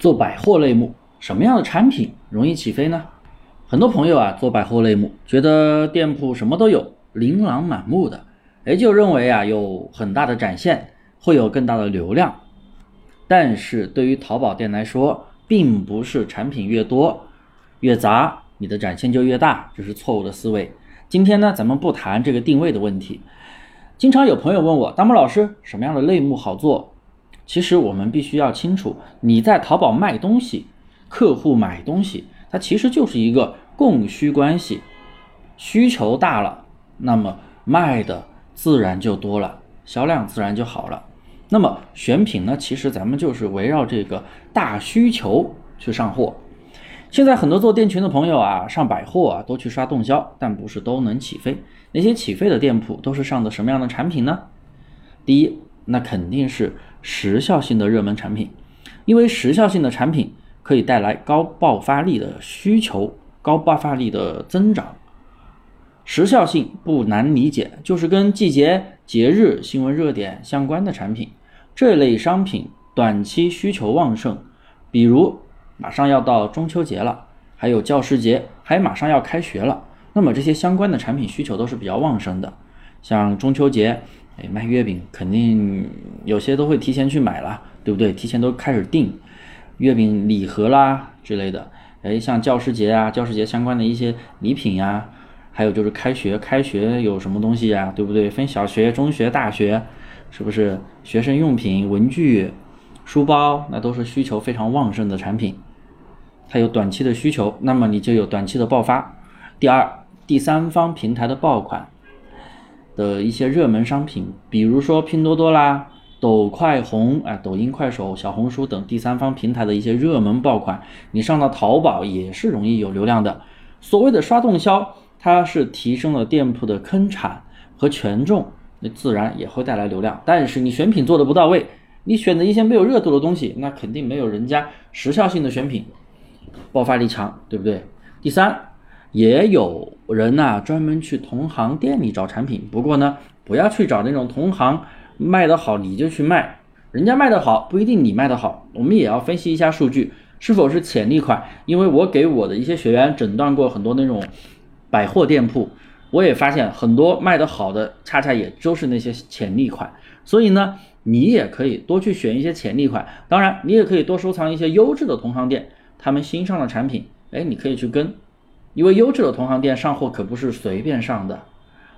做百货类目，什么样的产品容易起飞呢？很多朋友啊，做百货类目，觉得店铺什么都有，琳琅满目的，哎，就认为啊有很大的展现，会有更大的流量。但是对于淘宝店来说，并不是产品越多越杂，你的展现就越大，这是错误的思维。今天呢，咱们不谈这个定位的问题。经常有朋友问我，大木老师，什么样的类目好做？其实我们必须要清楚，你在淘宝卖东西，客户买东西，它其实就是一个供需关系，需求大了，那么卖的自然就多了，销量自然就好了。那么选品呢，其实咱们就是围绕这个大需求去上货。现在很多做店群的朋友啊，上百货啊，都去刷动销，但不是都能起飞。那些起飞的店铺都是上的什么样的产品呢？第一，那肯定是。时效性的热门产品，因为时效性的产品可以带来高爆发力的需求、高爆发力的增长。时效性不难理解，就是跟季节、节日、新闻热点相关的产品。这类商品短期需求旺盛，比如马上要到中秋节了，还有教师节，还马上要开学了，那么这些相关的产品需求都是比较旺盛的。像中秋节。哎，卖月饼肯定有些都会提前去买了，对不对？提前都开始订月饼礼盒啦之类的。哎，像教师节啊，教师节相关的一些礼品呀，还有就是开学，开学有什么东西呀，对不对？分小学、中学、大学，是不是？学生用品、文具、书包，那都是需求非常旺盛的产品。它有短期的需求，那么你就有短期的爆发。第二，第三方平台的爆款。的一些热门商品，比如说拼多多啦、抖快红啊、抖音、快手、小红书等第三方平台的一些热门爆款，你上到淘宝也是容易有流量的。所谓的刷动销，它是提升了店铺的坑产和权重，那自然也会带来流量。但是你选品做的不到位，你选的一些没有热度的东西，那肯定没有人家时效性的选品爆发力强，对不对？第三。也有人呐，专门去同行店里找产品。不过呢，不要去找那种同行卖得好你就去卖，人家卖得好不一定你卖得好。我们也要分析一下数据是否是潜力款。因为我给我的一些学员诊断过很多那种百货店铺，我也发现很多卖得好的，恰恰也就是那些潜力款。所以呢，你也可以多去选一些潜力款。当然，你也可以多收藏一些优质的同行店，他们新上的产品，哎，你可以去跟。因为优质的同行店上货可不是随便上的，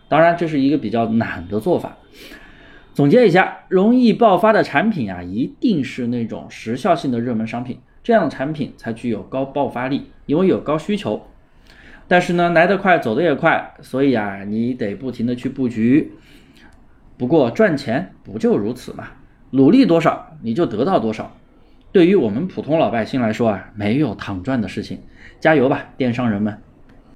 当然这是一个比较懒的做法。总结一下，容易爆发的产品啊，一定是那种时效性的热门商品，这样的产品才具有高爆发力，因为有高需求。但是呢，来得快，走得也快，所以啊，你得不停的去布局。不过赚钱不就如此嘛？努力多少，你就得到多少。对于我们普通老百姓来说啊，没有躺赚的事情。加油吧，电商人们！